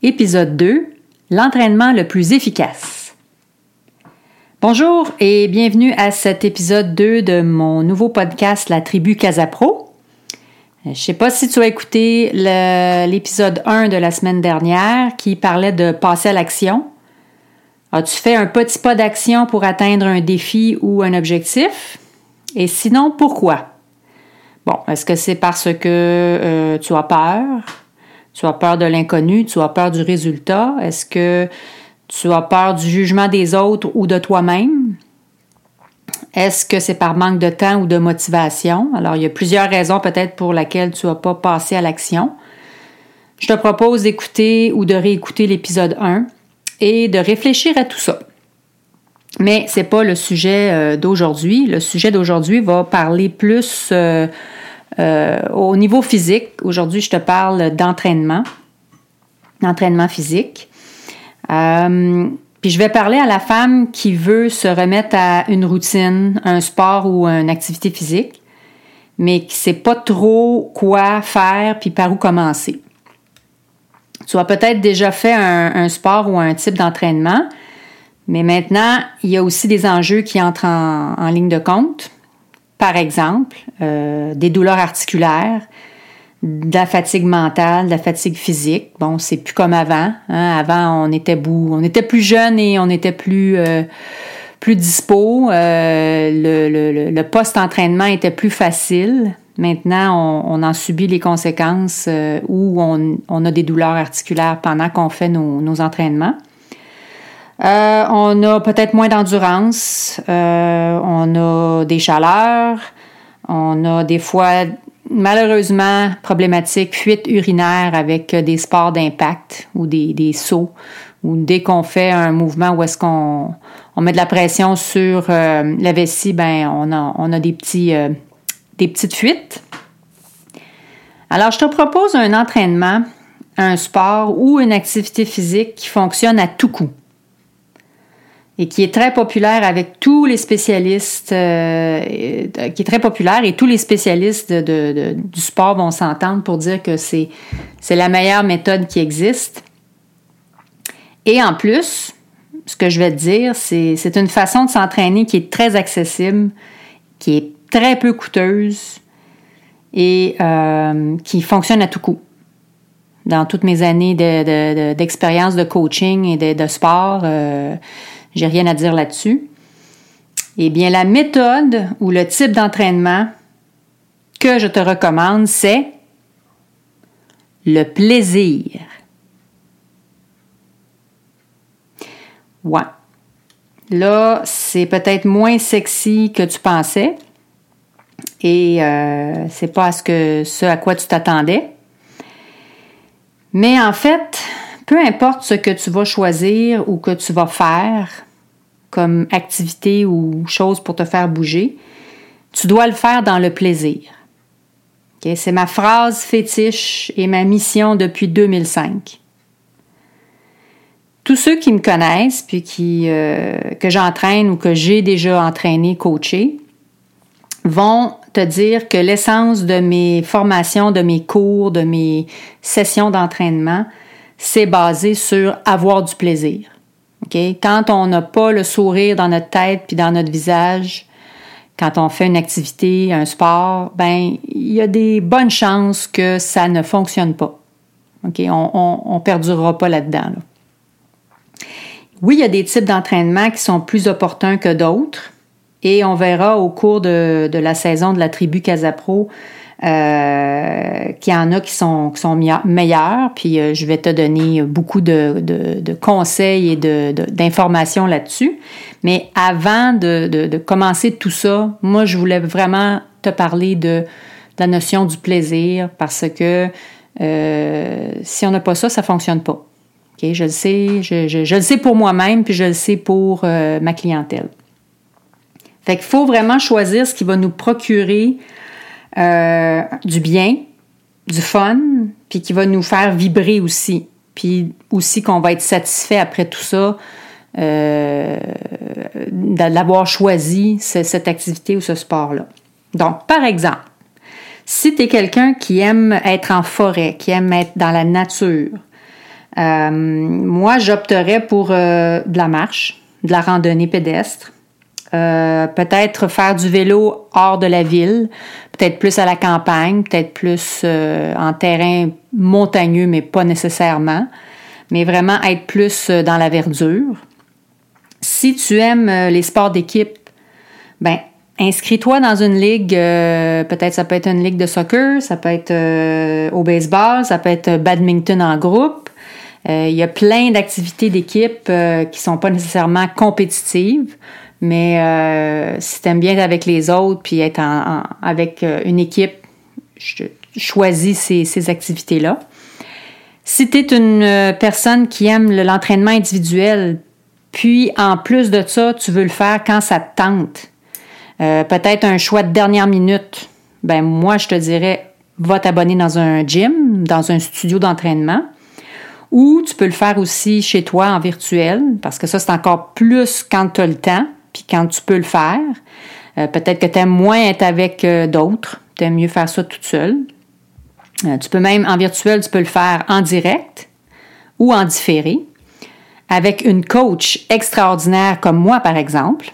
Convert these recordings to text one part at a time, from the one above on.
Épisode 2. L'entraînement le plus efficace. Bonjour et bienvenue à cet épisode 2 de mon nouveau podcast La tribu Casapro. Je ne sais pas si tu as écouté l'épisode 1 de la semaine dernière qui parlait de passer à l'action. As-tu fait un petit pas d'action pour atteindre un défi ou un objectif? Et sinon, pourquoi? Bon, est-ce que c'est parce que euh, tu as peur? Tu as peur de l'inconnu, tu as peur du résultat. Est-ce que tu as peur du jugement des autres ou de toi-même? Est-ce que c'est par manque de temps ou de motivation? Alors, il y a plusieurs raisons peut-être pour lesquelles tu n'as pas passé à l'action. Je te propose d'écouter ou de réécouter l'épisode 1 et de réfléchir à tout ça. Mais ce n'est pas le sujet euh, d'aujourd'hui. Le sujet d'aujourd'hui va parler plus euh, euh, au niveau physique, aujourd'hui, je te parle d'entraînement, d'entraînement physique. Euh, puis je vais parler à la femme qui veut se remettre à une routine, un sport ou une activité physique, mais qui ne sait pas trop quoi faire puis par où commencer. Tu as peut-être déjà fait un, sport ou un type d'entraînement, mais maintenant, il y a aussi des enjeux qui entrent en ligne de compte par exemple, euh, des douleurs articulaires, de la fatigue mentale, de la fatigue physique. Bon, c'est plus comme avant. Hein. Avant, on était bout, on était plus jeune et on était plus euh, plus dispo. Euh, le, le, post-entraînement était plus facile. Maintenant, on, en subit les conséquences où on, a des douleurs articulaires pendant qu'on fait nos, nos entraînements. Euh, on a peut-être moins d'endurance, euh, on a des chaleurs, on a des fois malheureusement problématiques fuite urinaire avec des sports d'impact ou des, des sauts ou dès qu'on fait un mouvement où est-ce qu'on on met de la pression sur euh, la vessie, ben on a, on a des petits des petites fuites. Alors je te propose un entraînement, un sport ou une activité physique qui fonctionne à tout coup et qui est très populaire avec tous les spécialistes, euh, qui est très populaire et tous les spécialistes de, du sport vont s'entendre pour dire que c'est, c'est la meilleure méthode qui existe. Et en plus, ce que je vais te dire, c'est, c'est une façon de s'entraîner qui est très accessible, qui est très peu coûteuse et euh, qui fonctionne à tout coup. Dans toutes mes années d'expérience de, coaching et de, sport, euh, j'ai rien à dire là-dessus. Eh bien, la méthode ou le type d'entraînement que je te recommande, c'est le plaisir. Ouais. Là, c'est peut-être moins sexy que tu pensais et euh, c'est pas ce, que, ce à quoi tu t'attendais. Mais en fait, peu importe ce que tu vas choisir ou que tu vas faire comme activité ou chose pour te faire bouger, tu dois le faire dans le plaisir. C'est ma phrase fétiche et ma mission depuis 2005. Tous ceux qui me connaissent, puis euh, que j'entraîne ou que j'ai déjà entraîné, coaché, vont te dire que l'essence de mes formations, de mes cours, de mes sessions d'entraînement, c'est basé sur avoir du plaisir. Quand on n'a pas le sourire dans notre tête puis dans notre visage, quand on fait une activité, un sport, ben il y a des bonnes chances que ça ne fonctionne pas. OK? On ne perdurera pas là-dedans. Oui, il y a des types d'entraînement qui sont plus opportuns que d'autres. Et on verra au cours de, de la saison de la tribu Casapro euh, qu'il y en a qui sont, qui sont meilleurs, puis euh, je vais te donner beaucoup de, de, de conseils et d'informations là-dessus. Mais avant de, commencer tout ça, moi, je voulais vraiment te parler de la notion du plaisir parce que euh, si on n'a pas ça, ça ne fonctionne pas. Je le sais, je, le sais pour moi-même, puis je le sais pour euh, ma clientèle. Fait qu'il faut vraiment choisir ce qui va nous procurer euh, du bien, du fun, puis qui va nous faire vibrer aussi. Puis aussi qu'on va être satisfait après tout ça euh, d'avoir choisi cette activité ou ce sport-là. Donc, par exemple, si tu es quelqu'un qui aime être en forêt, qui aime être dans la nature, euh, moi, j'opterais pour de la marche, de la randonnée pédestre, euh, peut-être faire du vélo hors de la ville, peut-être plus à la campagne, peut-être plus en terrain montagneux, mais pas nécessairement, mais vraiment être plus dans la verdure. Si tu aimes les sports d'équipe, ben inscris-toi dans une ligue, peut-être ça peut être une ligue de soccer, ça peut être au baseball, ça peut être badminton en groupe. Euh, il y a plein d'activités d'équipe euh, qui sont pas nécessairement compétitives, mais euh, si tu aimes bien être avec les autres puis être avec une équipe, je choisis ces, ces activités-là. Si tu es une personne qui aime l'entraînement individuel, puis en plus de ça, tu veux le faire quand ça te tente, peut-être un choix de dernière minute, ben moi je te dirais, va t'abonner dans un gym, dans un studio d'entraînement. Ou tu peux le faire aussi chez toi en virtuel, parce que ça, c'est encore plus quand tu as le temps, quand tu peux le faire. Euh, peut-être que tu aimes moins être avec euh, d'autres, tu aimes mieux faire ça toute seule. Euh, tu peux même, en virtuel, tu peux le faire en direct ou en différé, avec une coach extraordinaire comme moi, par exemple.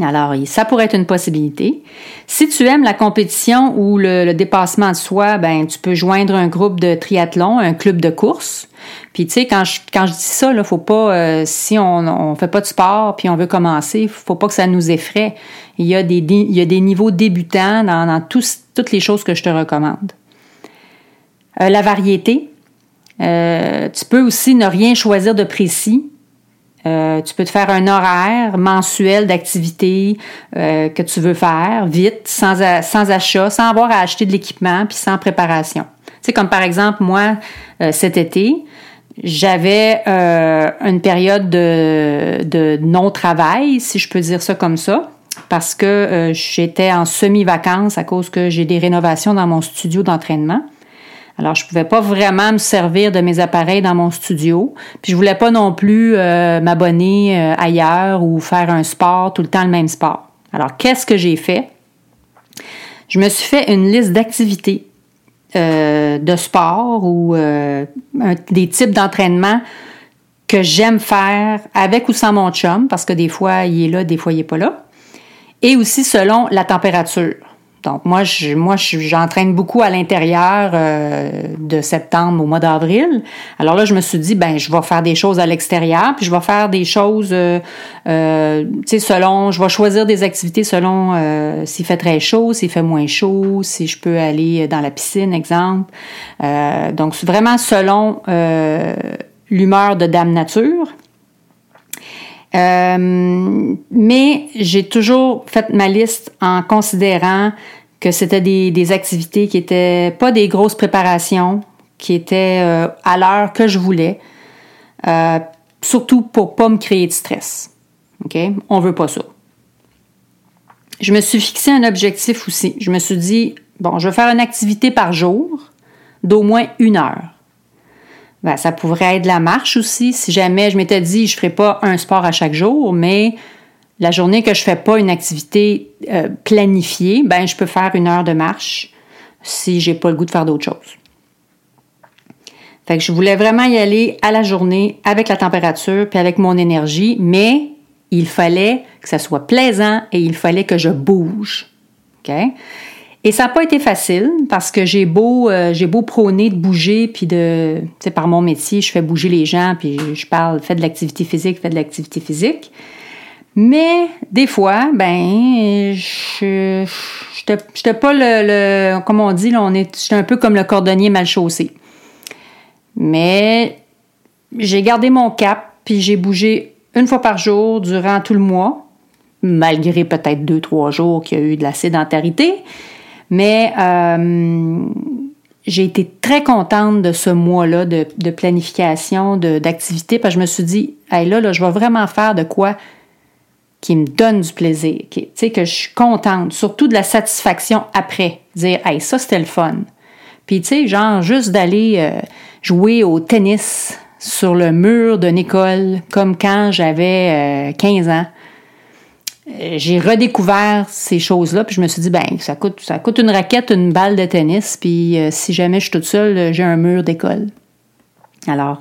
Alors, ça pourrait être une possibilité. Si tu aimes la compétition ou le, dépassement de soi, ben tu peux joindre un groupe de triathlon, un club de course. Puis tu sais, quand je, dis ça, là, faut pas, euh, si on ne fait pas de sport puis on veut commencer, faut pas que ça nous effraie. Il y a des, niveaux débutants dans, dans toutes les choses que je te recommande. Euh, la variété. Euh, tu peux aussi ne rien choisir de précis. Euh, tu peux te faire un horaire mensuel d'activité euh, que tu veux faire vite, sans, sans achat, sans avoir à acheter de l'équipement, puis sans préparation. Tu sais, comme par exemple, moi, euh, cet été, j'avais une période de, de non-travail, si je peux dire ça comme ça, parce que j'étais en semi-vacances à cause que j'ai des rénovations dans mon studio d'entraînement. Alors, je pouvais pas vraiment me servir de mes appareils dans mon studio. Puis, je voulais pas non plus euh, m'abonner euh, ailleurs ou faire un sport, tout le temps le même sport. Alors, qu'est-ce que j'ai fait? Je me suis fait une liste d'activités euh, de sport ou des types d'entraînement que j'aime faire avec ou sans mon chum, parce que des fois, il est là, des fois, il n'est pas là. Et aussi selon la température. Donc moi, je, moi, j'entraîne beaucoup à l'intérieur euh, de septembre au mois d'avril. Alors là, je me suis dit, ben, je vais faire des choses à l'extérieur, puis je vais faire des choses, euh, euh, tu sais, selon, je vais choisir des activités selon s'il fait très chaud, s'il fait moins chaud, si je peux aller dans la piscine, exemple. donc vraiment selon l'humeur de Dame Nature. Euh, mais j'ai toujours fait ma liste en considérant que c'était des, activités qui étaient pas des grosses préparations, qui étaient euh, à l'heure que je voulais, euh, surtout pour pas me créer de stress. OK? On veut pas ça. Je me suis fixé un objectif aussi. Je me suis dit, bon, je vais faire une activité par jour d'au moins une heure. Ben, ça pourrait être la marche aussi. Si jamais je m'étais dit, je ne ferai pas un sport à chaque jour, mais la journée que je ne fais pas une activité euh, planifiée, ben, je peux faire une heure de marche si j'ai pas le goût de faire d'autres choses. Fait que je voulais vraiment y aller à la journée avec la température puis avec mon énergie, mais il fallait que ça soit plaisant et il fallait que je bouge. OK? Et ça n'a pas été facile parce que j'ai beau, euh, j'ai beau prôner de bouger, puis de, tu sais, par mon métier, je fais bouger les gens, puis je parle, fais de l'activité physique, fais de l'activité physique. Mais des fois, ben, je n'étais pas le, le, comme on dit, là, on est, j'étais un peu comme le cordonnier mal chaussé. Mais j'ai gardé mon cap, puis j'ai bougé une fois par jour durant tout le mois, malgré peut-être deux, trois jours qu'il y a eu de la sédentarité. Mais euh, j'ai été très contente de ce mois-là de, planification, d'activité, parce que je me suis dit, hey, là, je vais vraiment faire de quoi qui me donne du plaisir, tu sais, que je suis contente, surtout de la satisfaction après. Dire, hey, ça, c'était le fun. Puis, tu sais, genre, juste d'aller euh, jouer au tennis sur le mur d'une école, comme quand j'avais 15 euh, ans. Euh, j'ai redécouvert ces choses-là, puis je me suis dit, ben, ça coûte, ça coûte une raquette, une balle de tennis, puis si jamais je suis toute seule, j'ai un mur d'école. Alors,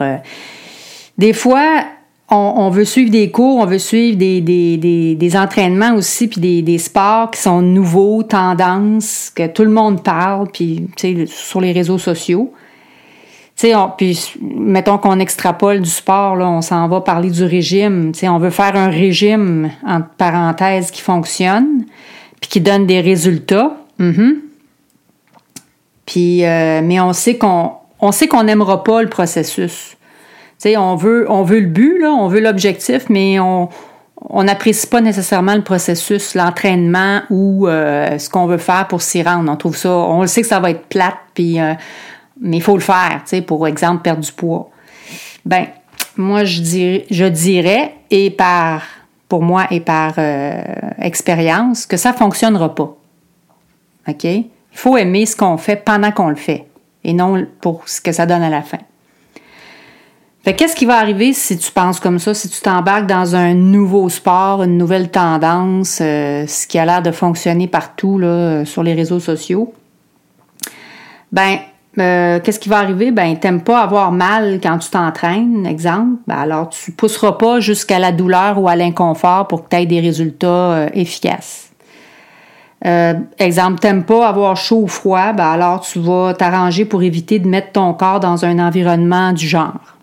des fois, on, veut suivre des cours, on veut suivre des, des, entraînements aussi, puis des, sports qui sont nouveaux, tendances, que tout le monde parle, puis sur les réseaux sociaux. Puis mettons qu'on extrapole du sport, là, on s'en va parler du régime. on veut faire un régime, entre parenthèses, qui fonctionne, puis qui donne des résultats. Mm-hmm. Puis, euh, mais on sait qu'on on sait qu'on n'aimera pas le processus on veut, on veut le but, on veut l'objectif, mais on on n'apprécie pas nécessairement le processus, l'entraînement ou euh, ce qu'on veut faire pour s'y rendre. On trouve ça, on le sait que ça va être plate, puis, euh, mais il faut le faire, tu pour exemple, perdre du poids. Ben, moi, je dirais, et par, pour moi et par euh, expérience, que ça fonctionnera pas. OK? Il faut aimer ce qu'on fait pendant qu'on le fait et non pour ce que ça donne à la fin. Fait qu'est-ce qui va arriver si tu penses comme ça, si tu t'embarques dans un nouveau sport, une nouvelle tendance, euh, ce qui a l'air de fonctionner partout là, sur les réseaux sociaux? Ben, euh, qu'est-ce qui va arriver? Ben, t'aimes pas avoir mal quand tu t'entraînes, exemple. Ben, alors, tu pousseras pas jusqu'à la douleur ou à l'inconfort pour que tu aies des résultats efficaces. Euh, exemple, t'aimes pas avoir chaud ou froid, ben alors tu vas t'arranger pour éviter de mettre ton corps dans un environnement du genre.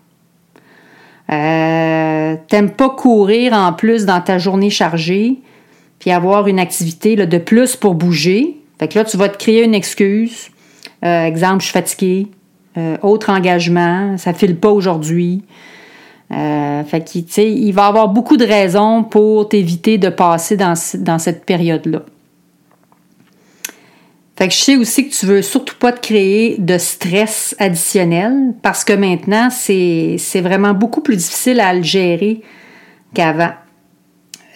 Euh, T'aimes pas courir en plus dans ta journée chargée, puis avoir une activité là, de plus pour bouger. Fait que là, tu vas te créer une excuse. Euh, exemple, je suis fatiguée. Euh, autre engagement, ça file pas aujourd'hui. Euh, fait que, il va avoir beaucoup de raisons pour t'éviter de passer dans, dans cette période-là. Fait que je sais aussi que tu veux surtout pas te créer de stress additionnel parce que maintenant, c'est, vraiment beaucoup plus difficile à le gérer qu'avant.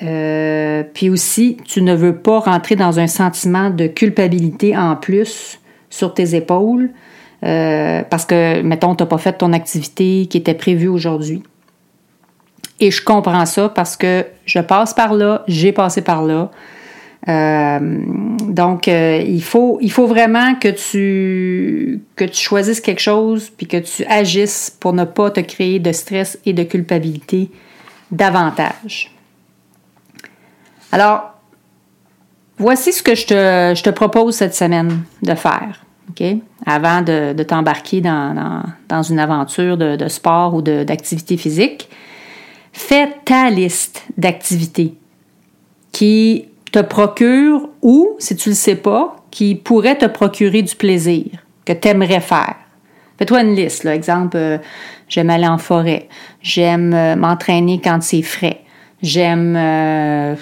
Euh, puis aussi, tu ne veux pas rentrer dans un sentiment de culpabilité en plus sur tes épaules euh, parce que, mettons, tu n'as pas fait ton activité qui était prévue aujourd'hui. Et je comprends ça parce que je passe par là, j'ai passé par là. Euh, donc, euh, il, faut, vraiment que tu, que tu choisisses quelque chose puis que tu agisses pour ne pas te créer de stress et de culpabilité davantage. Alors, voici ce que je te, propose cette semaine de faire. ok? Avant de, t'embarquer dans, une aventure de, sport ou d'activité physique, fais ta liste d'activités qui te procure ou, si tu ne le sais pas, qui pourrait te procurer du plaisir, que tu aimerais faire. Fais-toi une liste, là. Exemple, euh, j'aime aller en forêt, j'aime euh, m'entraîner quand c'est frais, euh,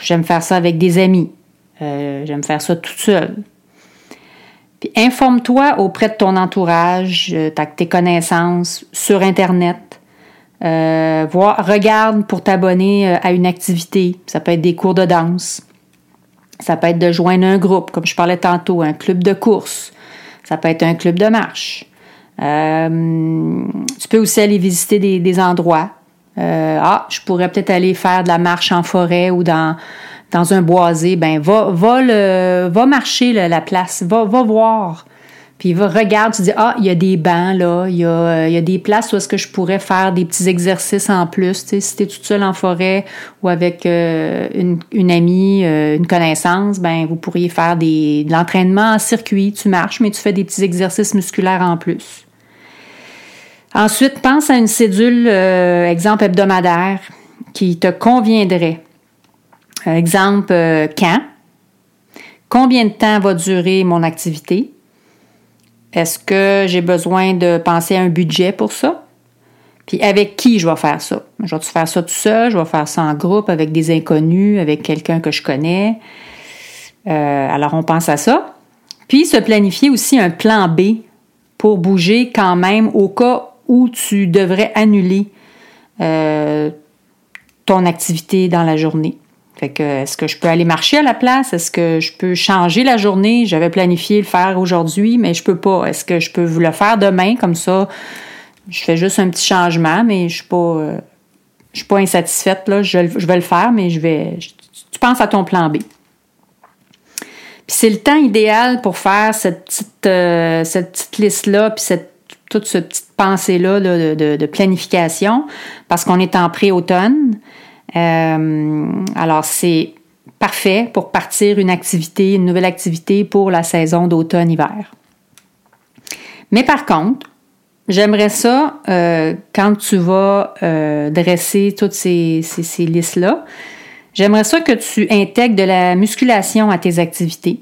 j'aime faire ça avec des amis, j'aime faire ça toute seule. Puis informe-toi auprès de ton entourage, tes connaissances sur Internet. Euh, regarde pour t'abonner euh, à une activité. Ça peut être des cours de danse. Ça peut être de joindre un groupe, comme je parlais tantôt, un club de course. Ça peut être un club de marche. Euh, tu peux aussi aller visiter des, endroits. ah, je pourrais peut-être aller faire de la marche en forêt ou dans, dans un boisé. Ben, va, va, le, va marcher la place. Va, va voir. Puis va, regarde, tu dis, ah, il y a des bancs là, il y a, il y a des places où est-ce que je pourrais faire des petits exercices en plus. Tu sais, si tu es toute seule en forêt ou avec euh, une, amie, euh, une connaissance, ben vous pourriez faire des, de l'entraînement en circuit. Tu marches, mais tu fais des petits exercices musculaires en plus. Ensuite, pense à une cédule, euh, exemple hebdomadaire, qui te conviendrait. Exemple, quand? Combien de temps va durer mon activité? Est-ce que j'ai besoin de penser à un budget pour ça? Puis avec qui je vais faire ça? Je vais faire ça tout seul? Je vais faire ça en groupe avec des inconnus, avec quelqu'un que je connais? Euh, alors on pense à ça. Puis se planifier aussi un plan B pour bouger quand même au cas où tu devrais annuler euh, ton activité dans la journée. Fait que, est-ce que je peux aller marcher à la place? Est-ce que je peux changer la journée? J'avais planifié le faire aujourd'hui, mais je peux pas. Est-ce que je peux le faire demain? Comme ça, je fais juste un petit changement, mais je suis pas, euh, suis pas insatisfaite, là. Je, vais le faire, mais je vais, tu penses à ton plan B. Puis c'est le temps idéal pour faire cette petite, euh, liste-là, puis cette, toute cette petite pensée-là de, planification, parce qu'on est en pré-automne. Euh, alors, c'est parfait pour partir une activité, une nouvelle activité pour la saison d'automne-hiver. Mais par contre, j'aimerais ça, euh, quand tu vas euh, dresser toutes ces, ces, listes-là, j'aimerais ça que tu intègres de la musculation à tes activités.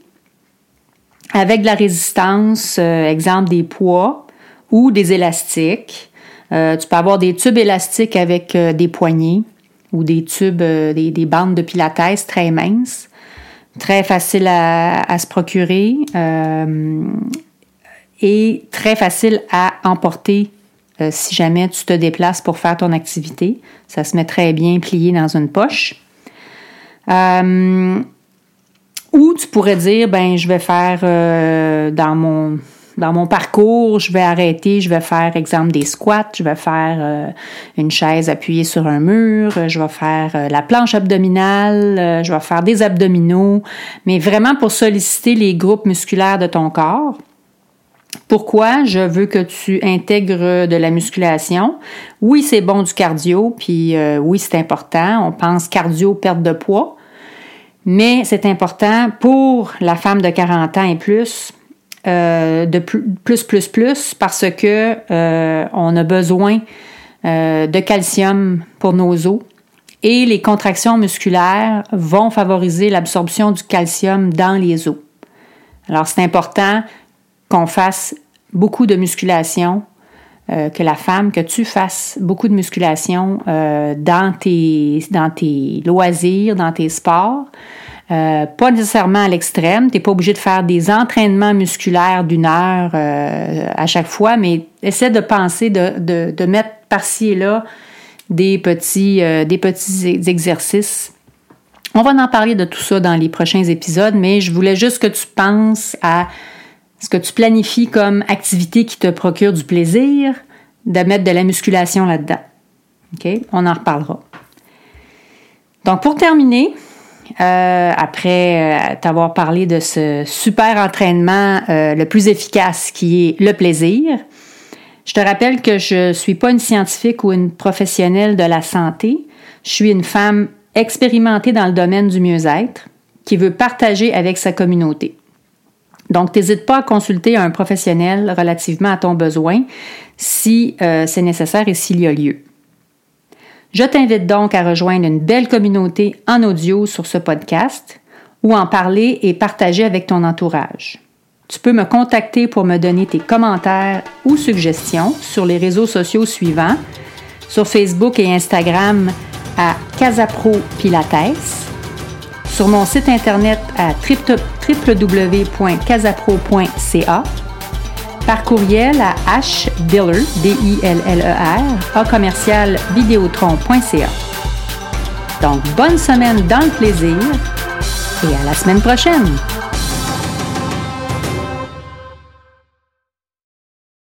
Avec de la résistance, exemple des poids ou des élastiques. tu peux avoir des tubes élastiques avec des poignées ou des tubes, euh, des, bandes de pilates très minces, très faciles à, se procurer euh, et très facile à emporter euh, si jamais tu te déplaces pour faire ton activité. Ça se met très bien plié dans une poche. ou tu pourrais dire, ben, je vais faire dans mon dans mon parcours, je vais arrêter, je vais faire, exemple, des squats, je vais faire euh, une chaise appuyée sur un mur, je vais faire euh, la planche abdominale, euh, je vais faire des abdominaux, mais vraiment pour solliciter les groupes musculaires de ton corps. Pourquoi je veux que tu intègres de la musculation? Oui, c'est bon du cardio, puis oui, c'est important. On pense cardio, perte de poids. Mais c'est important pour la femme de 40 ans et plus euh, de plus, plus, plus, parce que euh, on a besoin euh, de calcium pour nos os et les contractions musculaires vont favoriser l'absorption du calcium dans les os. Alors, c'est important qu'on fasse beaucoup de musculation, que la femme, que tu fasses beaucoup de musculation dans, tes, dans tes loisirs, dans tes sports, euh, pas nécessairement à l'extrême. Tu n'es pas obligé de faire des entraînements musculaires d'une heure euh, à chaque fois, mais essaie de penser de, de, mettre par-ci et là des petits, euh, des petits exercices. On va en parler de tout ça dans les prochains épisodes, mais je voulais juste que tu penses à ce que tu planifies comme activité qui te procure du plaisir, de mettre de la musculation là-dedans. OK? On en reparlera. Donc, pour terminer, euh, après euh, t'avoir parlé de ce super entraînement euh, le plus efficace qui est le plaisir. Je te rappelle que je ne suis pas une scientifique ou une professionnelle de la santé. Je suis une femme expérimentée dans le domaine du mieux-être qui veut partager avec sa communauté. Donc, n'hésite pas à consulter un professionnel relativement à ton besoin si c'est nécessaire et s'il y a lieu. Je t'invite donc à rejoindre une belle communauté en audio sur ce podcast ou en parler et partager avec ton entourage. Tu peux me contacter pour me donner tes commentaires ou suggestions sur les réseaux sociaux suivants, sur Facebook et Instagram à Casapro Pilates, sur mon site internet à www.casapro.ca par courriel à hdiller, D-I-L-L-E-R, a commercial vidéotron.ca. Donc, bonne semaine dans le plaisir et à la semaine prochaine!